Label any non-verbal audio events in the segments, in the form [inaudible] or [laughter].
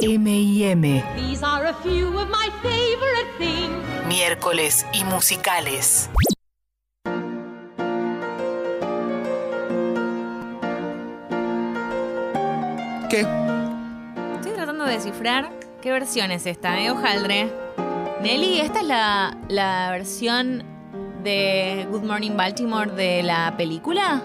M&M. These are a few of my favorite things. Miércoles y musicales. ¿Qué? Estoy tratando de descifrar qué versión es esta, ¿eh? Hojaldre. Nelly, ¿esta es la, la versión de Good Morning Baltimore de la película?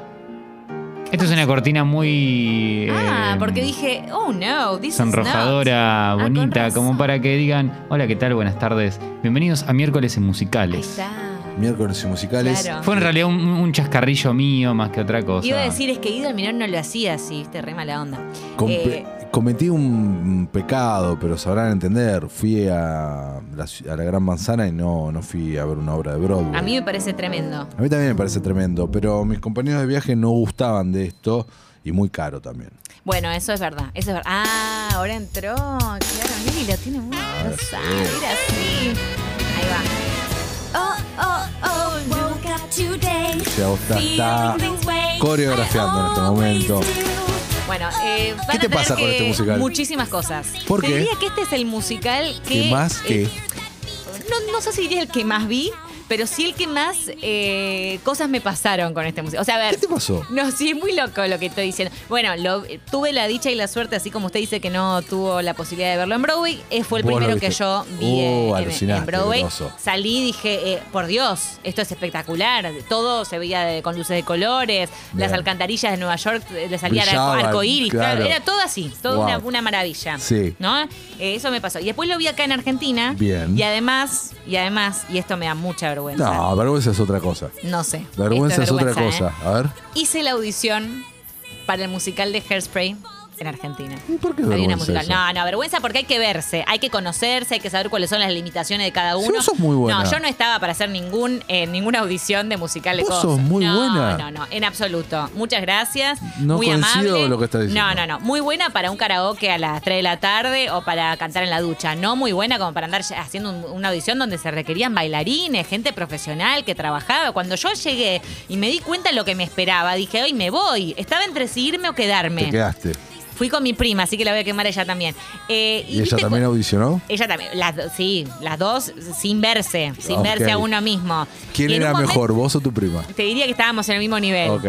Esto es una cortina muy. ah, eh, porque dije, oh no, this Sonrojadora, is not. Ah, con bonita, como para que digan: Hola, ¿qué tal? Buenas tardes. Bienvenidos a Miércoles en Ahí Musicales. está. Miércoles y musicales. Claro. Fue en realidad un, un chascarrillo mío más que otra cosa. Iba a decir, es que Guido Minor no lo hacía así, viste, re mala onda. Com- Eh, Cometí un pecado, pero sabrán entender. Fui a la, ci- a la Gran Manzana y no, no fui a ver una obra de Broadway. a mí me parece tremendo. A mí también me parece tremendo, pero mis compañeros de viaje no gustaban de esto y muy caro también. Bueno, eso es verdad, eso es verdad. Ah, ahora entró, claro, Nelly lo tiene muy rosado, mira así. Ahí va. Oh, oh, oh, woke up today. Vos está, está coreografiando en este momento. Bueno, eh, van ¿Qué te a tener pasa con que- este musical? Muchísimas cosas. ¿Por Te qué? diría que este es el musical que... ¿Qué más que? eh, no, no sé si diría el que más vi, pero sí el que más eh, cosas me pasaron con este musical. O sea, a ver... ¿Qué te pasó? No, sí, es muy loco lo que estoy diciendo. Bueno, lo- tuve la dicha y la suerte, así como usted dice que no tuvo la posibilidad de verlo en Broadway, eh, fue el Vos primero que yo vi Oh, en- en, Broadway. Salí y dije, eh, por Dios, esto es espectacular. Todo se veía de- con luces de colores, las alcantarillas de Nueva York eh, le salían Brillaban, arco iris, claro. era todo así, Wow. una, una maravilla. Sí. ¿No? Eh, eso me pasó. Y después lo vi acá en Argentina. Bien. Y además, y además, y esto me da mucha vergüenza. No, vergüenza es otra cosa. No sé. Vergüenza es otra cosa. ¿eh? A ver. Hice la audición para el musical de Hairspray en Argentina. ¿Y por qué vergüenza musical. eso? No, no, vergüenza porque hay que verse, hay que conocerse, hay que saber cuáles son las limitaciones de cada Sí, uno. vos sos muy buena. No, yo no estaba para hacer ningún, eh, ninguna audición de musical de cosas. muy no, buena. No, no, en absoluto. Muchas gracias. No muy coincido amable. lo que estás diciendo. No, no, no. Muy buena para un karaoke a las 3 de la tarde o para cantar en la ducha. No muy buena como para andar haciendo un- una audición donde se requerían bailarines, gente profesional que trabajaba. Cuando yo llegué y me di cuenta de lo que me esperaba, dije, hoy me voy. Estaba entre si irme o quedarme. Te quedaste. Fui con mi prima, así que la voy a quemar ella también. Eh, ¿Y ella también audicionó? Ella también, las, do- sí, las dos sin verse, sin Ok. verse a uno mismo. ¿Quién era momento- mejor, vos o tu prima? Te diría que estábamos en el mismo nivel. Ok.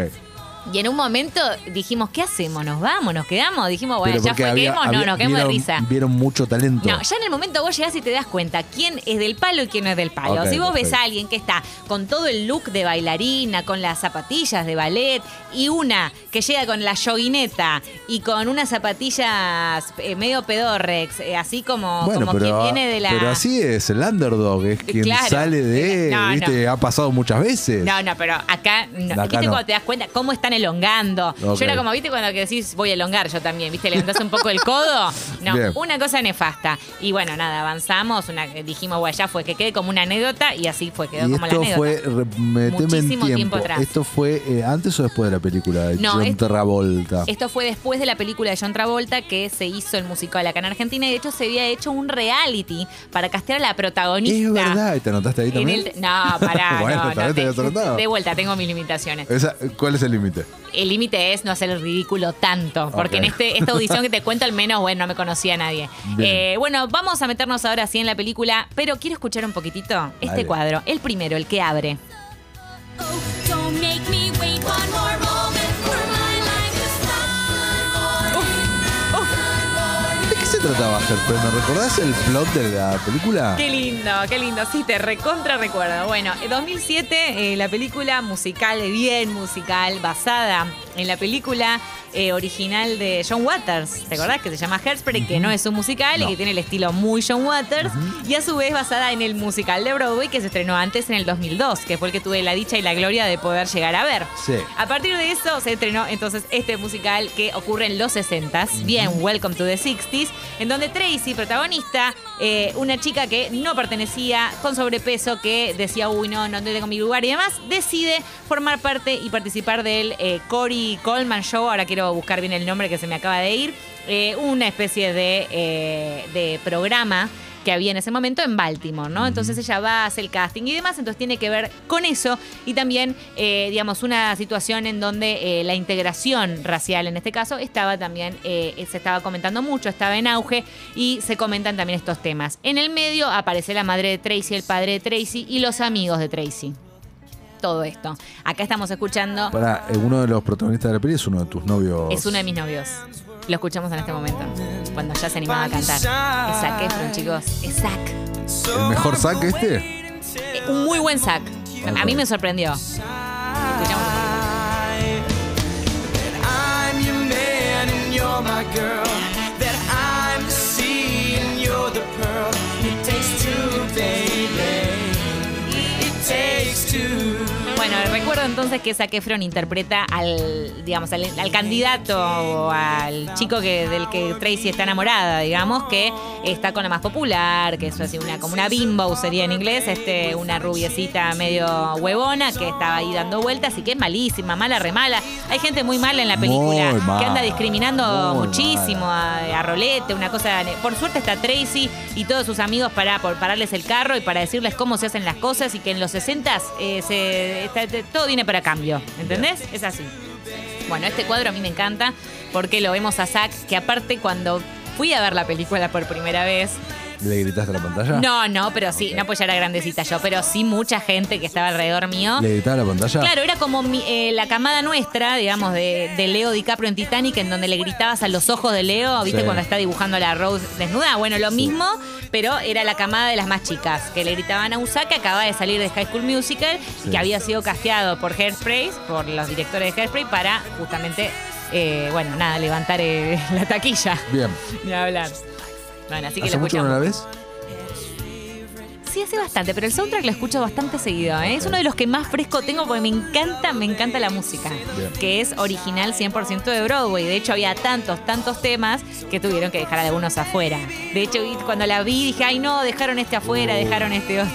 Y en un momento dijimos, ¿qué hacemos? ¿Nos vamos? ¿Nos quedamos? Dijimos, bueno, ya fue, había- quedemos, no, nos quedamos de risa. Vieron mucho talento. No, ya en el momento vos llegás y te das cuenta quién es del palo y quién no es del palo. Si vos ves a alguien que está con todo el look de bailarina, con las zapatillas de ballet, y una que llega con la yoguineta y con unas zapatillas eh, medio pedorrex, eh, así como, bueno, como pero, quien viene de la. pero así es, el underdog es [laughs] quien Claro. sale de, No, viste, ha pasado muchas veces. No, no, pero acá, no. Acá ¿viste cuando te das cuenta cómo están elongando? Yo era como, ¿viste cuando que decís voy a elongar yo también? ¿Viste? Levantás un poco el codo. No, Bien. una cosa nefasta. Y bueno, nada, avanzamos, una, dijimos, bueno, ya fue, que quede como una anécdota y así fue, quedó y como la esto anécdota. fue, re- meteme en Muchísimo tiempo. tiempo atrás. ¿Esto fue eh, antes o después de la película de No, John es- Travolta? Esto fue después de la película de John Travolta que se hizo el musical acá en Argentina y de hecho se había hecho un reality para castear a la protagonista. Es verdad, ¿y te anotaste ahí En también? el- no, pará, [laughs] Bueno, no, te te- habías anotado. de vuelta, tengo mis limitaciones. Esa- ¿Cuál es el límite? El límite es no hacer el ridículo tanto, porque en este, esta audición que te cuento al menos, bueno, no me conocía a nadie. Eh, bueno, vamos a meternos ahora sí en la película, pero quiero escuchar un poquitito este Dale. cuadro, el primero, el que abre. Trataba, Gerpe? ¿Me recordás el plot de la película? Qué lindo, qué lindo, sí, te recontra recuerdo. Bueno, en 2007, eh, la película musical, bien musical, basada en la película eh, original de John Waters. ¿Te acordás? Que se llama Hairspray, que no es un musical No. y que tiene el estilo muy John Waters. Y a su vez basada en el musical de Broadway que se estrenó antes en el 2002, que fue el que tuve la dicha y la gloria de poder llegar a ver. Sí. A partir de eso se estrenó entonces este musical que ocurre en los 60s, bien Welcome to the 60s, en donde Tracy, protagonista, eh, una chica que no pertenecía, con sobrepeso, que decía, uy, no, no tengo mi lugar y demás, decide formar parte y participar del eh, Cory Coleman Show, ahora quiero buscar bien el nombre que se me acaba de ir, eh, una especie de, eh, de programa que había en ese momento en Baltimore, ¿no? Entonces ella va, hace el casting y demás, entonces tiene que ver con eso y también, eh, digamos, una situación en donde eh, la integración racial, en este caso, estaba también, eh, se estaba comentando mucho, estaba en auge y se comentan también estos temas. En el medio aparece la madre de Tracy, el padre de Tracy y los amigos de Tracy. Todo esto. Acá estamos escuchando. Para, uno de los protagonistas de la peli es uno de tus novios. Es uno de mis novios. Lo escuchamos en este momento, cuando ya se animaba a cantar. Es Zac Efron, chicos. Es Zac. ¿El mejor sac este? Eh, Un muy buen Zac. A mí me sorprendió. Escuchamos. Bueno, recuerdo entonces que Zac Efron interpreta al, digamos, al, al candidato o al chico que, del que Tracy está enamorada, digamos, que está con la más popular, que es así una, como una bimbo sería en inglés, este, una rubiecita medio huevona que estaba ahí dando vueltas y que es malísima, mala, remala. Hay gente muy mala en la película Muy mal, que anda discriminando muchísimo a, a Rolete, una cosa. Por suerte está Tracy y todos sus amigos para por pararles el carro y para decirles cómo se hacen las cosas y que en los 60 se, está- te- todo viene para cambio. ¿Entendés? Es así. Bueno, este cuadro a mí me encanta porque lo vemos a Zack, que aparte cuando fui a ver la película por primera vez, ¿Le gritaste a la pantalla? no, no, pero sí, no pues ya era grandecita yo, pero sí mucha gente que estaba alrededor mío. ¿Le gritaste a la pantalla? Claro, era como mi- eh, la camada nuestra, digamos, de, de Leo DiCaprio en Titanic, en donde le gritabas a los ojos de Leo, ¿viste? Sí. Cuando está dibujando a la Rose desnuda. Bueno, lo mismo, pero era la camada de las más chicas, que le gritaban a Usa, que acaba de salir de High School Musical, Sí. que había sido casteado por Hairspray, por los directores de Hairspray, para justamente, eh, bueno, nada, levantar eh, [laughs] la taquilla. Bien. Ni hablar. Bueno, así que ¿Hace lo mucho? Sí, hace bastante, pero el soundtrack lo escucho bastante seguido. ¿eh? Es uno de los que más fresco tengo porque me encanta, me encanta la música, Bien. que es original 100% de Broadway. De hecho, había tantos, tantos temas que tuvieron que dejar algunos afuera. De hecho, cuando la vi dije, ay no, dejaron este afuera, dejaron este otro.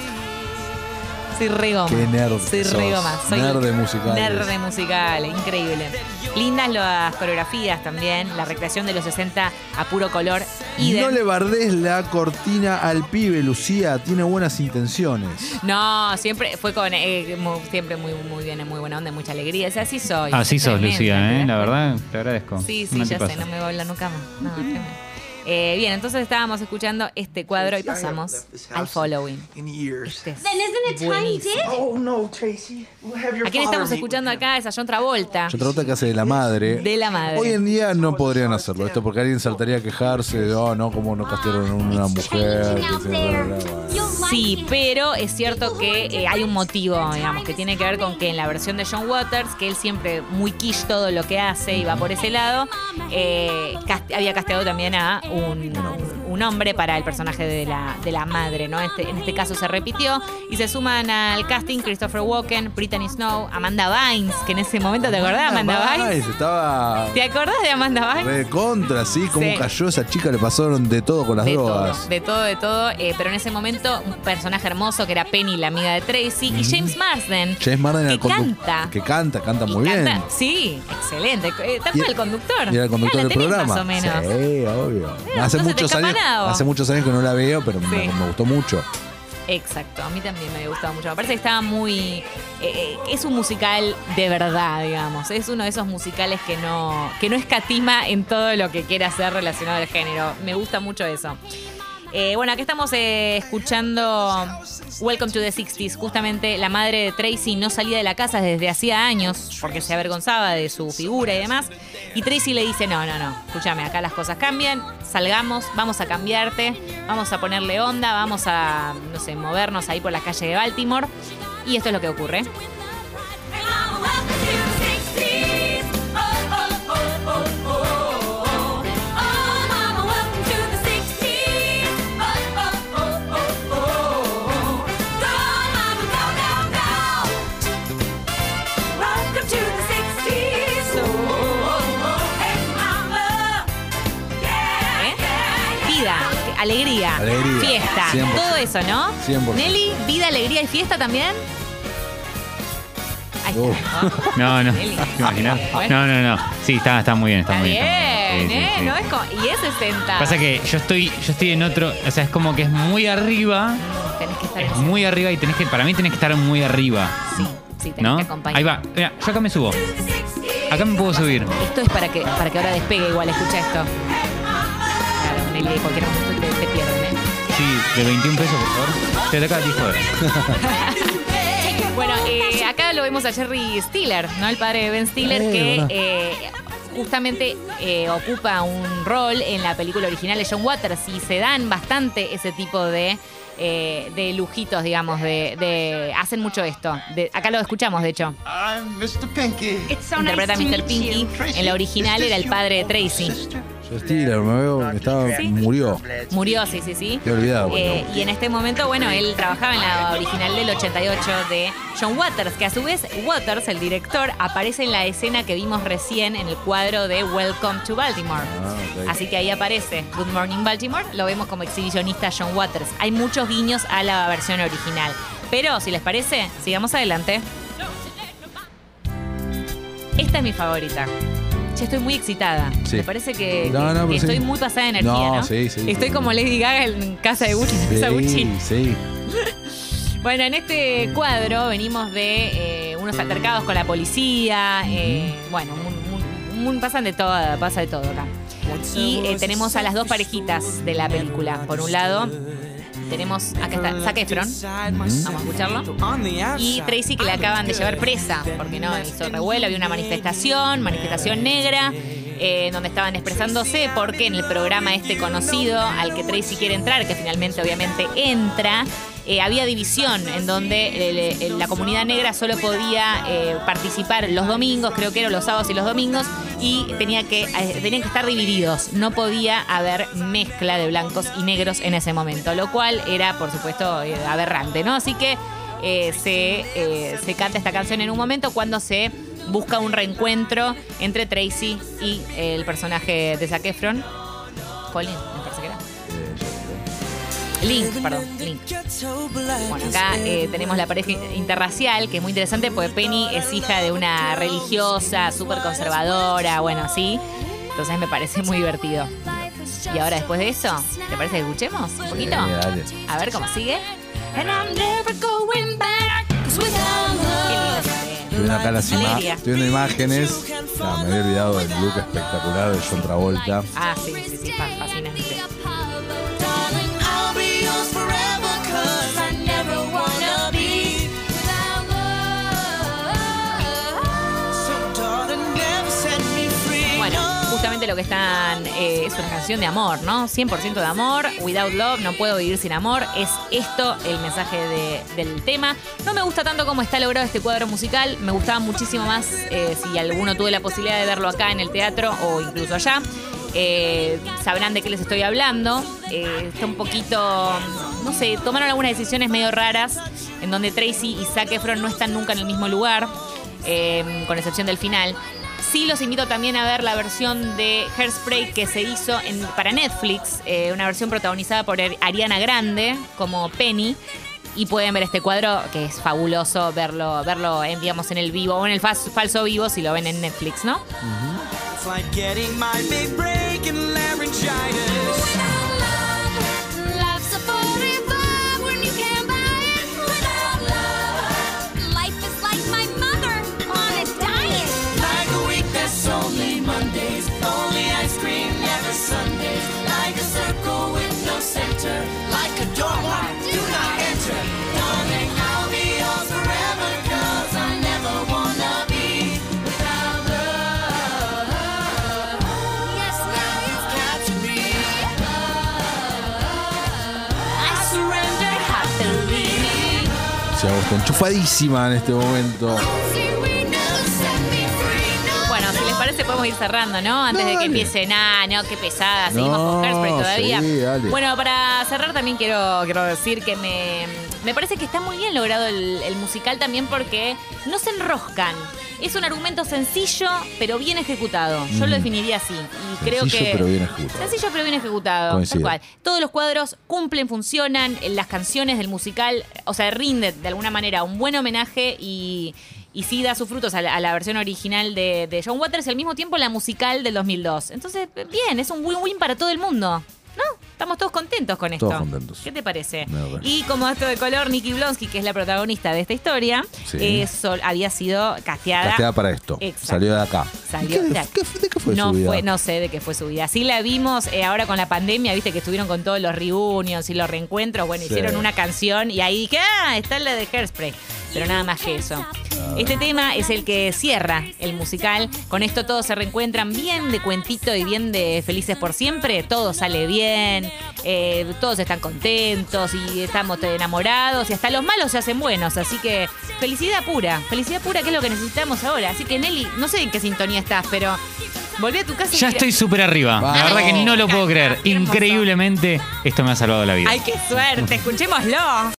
Soy re goma. Qué nerd sos. re goma. Soy Nerd de musicales. Nerd de musicales, increíble. Lindas las coreografías también, la recreación de los 60 a puro color. idem. No le bardes la cortina al pibe, Lucía. Tiene buenas intenciones. No, siempre fue con eh, mu- siempre muy muy bien, muy buena onda, mucha alegría. Es así soy. Así sos, Lucía, ¿te ¿eh? La verdad, te agradezco. Sí, sí, ya sé, no me va a hablar nunca más. No, tremendo. Eh, bien, entonces estábamos escuchando este cuadro y pasamos al following. Este es buenísimo. Oh ¿A quién estamos escuchando acá? Es a John Travolta. Yo trato que hace de la madre. De la madre. Hoy en día no podrían hacerlo. Esto porque alguien saltaría a quejarse de, oh, no, cómo no castigaron a una mujer. Sí, pero es cierto que eh, hay un motivo, digamos, que tiene que ver con que en la versión de John Waters, que él siempre muy quiche todo lo que hace y va por ese lado, eh, cast- había casteado también a un, un hombre para el personaje de la, de la madre, ¿no? Este- en este caso se repitió y se suman al casting Christopher Walken, Brittany Snow, Amanda Bynes, que en ese momento, ¿te acordás de Amanda Bynes? Estaba ¿Te acordás de Amanda Bynes? re contra, sí. Cómo Sí. cayó esa chica, le pasaron de todo con las de drogas. todo, de todo, de todo. eh, pero en ese momento, un personaje hermoso que era Penny, la amiga de Tracy, y James Marsden. James Marden que el canta. Que canta, canta muy bien. Sí, excelente. Eh, Tapa el conductor. Y era el conductor Ah, del programa. Más o menos. Sí, obvio. Hace muchos años, hace muchos años que no la veo, pero me gustó mucho. Exacto, a mí también me había gustado mucho. Me parece que estaba muy. eh, eh, es un musical de verdad, digamos. Es uno de esos musicales que no, que no escatima en todo lo que quiera hacer relacionado al género. Me gusta mucho eso. Eh, bueno, aquí estamos eh, escuchando Welcome to the 60s. Justamente la madre de Tracy no salía de la casa desde hacía años porque se avergonzaba de su figura y demás. Y Tracy le dice, no, no, no, escúchame, acá las cosas cambian, salgamos, vamos a cambiarte, vamos a ponerle onda, vamos a, no sé, movernos ahí por la calle de Baltimore. Y esto es lo que ocurre. Alegría, fiesta, 100%. todo eso, ¿no? 100%. Nelly, vida, alegría y fiesta también. Ahí está. Uf. ¿no? No, no. Nelly. ¿Te imaginas? Bueno. No, no, no. Sí, está, está muy bien, está, Está muy bien. bien. bien, Sí, sí, ¿eh? sí. No es y es 60. Pasa que yo estoy, yo estoy en otro, o sea, es como que es muy arriba, Tenés que estar es muy arriba y tenés que, para mí tenés que estar muy arriba, Sí, sí, tenés ¿no? que acompañar. Ahí va, mira, yo acá me subo. Acá me puedo subir. Esto es para que, para que ahora despegue igual, escucha esto. Claro, Nelly, de cualquier momento te, te de 21 pesos, por favor. Te toca a ti, joder. Bueno, eh, acá lo vemos a Jerry Stiller, ¿no? El padre de Ben Stiller, Eh, que eh, justamente eh, ocupa un rol en la película original de John Waters y se dan bastante ese tipo de, eh, de lujitos, digamos, de, de- hacen mucho esto. De- acá lo escuchamos, de hecho. I'm Mr. Pinky. Interpreta a Mr. Pinky. En la original era el padre de Tracy. Yo Stiller, me veo, estaba, murió. Murió, sí, sí, sí. Te he olvidado. Eh, y en este momento, bueno, él trabajaba en la original del 88 de John Waters, que a su vez Waters, el director, aparece en la escena que vimos recién en el cuadro de Welcome to Baltimore. Ah. Así que ahí aparece Good Morning Baltimore, lo vemos como exhibicionista John Waters. Hay muchos guiños a la versión original. Pero, si les parece, sigamos adelante. Esta es mi favorita. Che, estoy muy excitada. Sí. Me parece que, No, que- no, que pero sí. estoy muy pasada de energía, ¿no? No, sí, sí, Estoy sí. como Lady Gaga en casa de Gucci. Gucci. Sí. [laughs] Bueno, en este cuadro venimos de eh, unos altercados con la policía. eh, bueno, un- un- un- pasan de todo, pasa de todo acá. Y eh, tenemos a las dos parejitas de la película. Por un lado, tenemos acá está Zac Efron. Vamos a escucharlo. Y Tracy que le acaban de llevar presa, porque no hizo revuelo, había una manifestación, manifestación negra, eh, donde estaban expresándose porque en el programa este conocido al que Tracy quiere entrar, que finalmente obviamente entra, eh, había división en donde el- el- la comunidad negra solo podía eh, participar los domingos, creo que eran los sábados y los domingos, y tenía que, eh, tenían que estar divididos. No podía haber mezcla de blancos y negros en ese momento, lo cual era, por supuesto, eh, aberrante, ¿no? Así que eh, se, eh, se canta esta canción en un momento cuando se busca un reencuentro entre Tracy y el personaje de Zac Efron. Colin, Link, perdón, Link. Bueno, acá eh, tenemos la pareja interracial, que es muy interesante porque Penny es hija de una religiosa, súper conservadora, bueno, así. Entonces me parece muy divertido. Y ahora después de eso, ¿te parece que escuchemos un poquito? Sí, dale. A ver cómo sigue. Estoy viendo acá las estoy viendo imágenes. No, me había olvidado del look espectacular de John Travolta. Ah, sí, sí, sí, fa- fascinante. Justamente lo que están eh, es una canción de amor, ¿no? 100% de amor, Without Love, no puedo vivir sin amor. Es esto el mensaje de- del tema. No me gusta tanto cómo está logrado este cuadro musical. Me gustaba muchísimo más eh, si alguno tuve la posibilidad de verlo acá en el teatro o incluso allá. Eh, sabrán de qué les estoy hablando. Está un poquito, no sé, tomaron algunas decisiones medio raras en donde Tracy y Zac Efron no están nunca en el mismo lugar, con excepción del final. Sí los invito también a ver la versión de Hairspray que se hizo para Netflix, eh, una versión protagonizada por Ari- Ariana Grande como Penny. Y pueden ver este cuadro que es fabuloso verlo, verlo en, digamos, en el vivo o en el falso vivo si lo ven en Netflix, ¿no? It's like enchufadísima en este momento. Bueno, si les parece podemos ir cerrando, ¿no? Antes de que Dale. empiece, nah, no, qué pesada, seguimos No, con Hairspray todavía. sí, dale. Bueno, para cerrar también quiero, quiero decir que me, me parece que está muy bien logrado el, el musical también porque no se enroscan. Es un argumento sencillo, pero bien ejecutado. Yo lo definiría así. Y creo Sencillo, que. pero bien ejecutado. Sencillo, pero bien ejecutado. Tal Coincido. cual. Todos los cuadros cumplen, funcionan. en Las canciones del musical, o sea, rinde de alguna manera un buen homenaje y. Y sí da sus frutos a la, a la versión original de, de John Waters y al mismo tiempo la musical del 2002. Entonces, bien, es un win-win para todo el mundo. Estamos todos contentos con esto. Todos contentos. ¿Qué te parece? Y como acto de color, Nikki Blonsky, que es la protagonista de esta historia, Sí. eh, sol- había sido casteada. Casteada para esto. Exacto. Salió de acá. Salió ¿Qué- de acá. qué fue- ¿De qué fue no su vida? fue, no sé de qué fue su vida. Sí la vimos eh, ahora con la pandemia, viste que estuvieron con todos los reunions y los reencuentros. Bueno, Sí. hicieron una canción y ahí dije, ah, está la de Hairspray. Pero nada más que eso. Este tema es el que cierra el musical. Con esto todos se reencuentran bien de cuentito y bien de felices por siempre. Todo sale bien, eh, todos están contentos y estamos enamorados y hasta los malos se hacen buenos. Así que felicidad pura, felicidad pura que es lo que necesitamos ahora. Así que Nelly, no sé en qué sintonía estás, pero volví a tu casa y Ya estoy súper arriba. La verdad que no lo puedo creer. Increíblemente, esto me ha salvado la vida. ¡Ay, qué suerte! Escuchémoslo.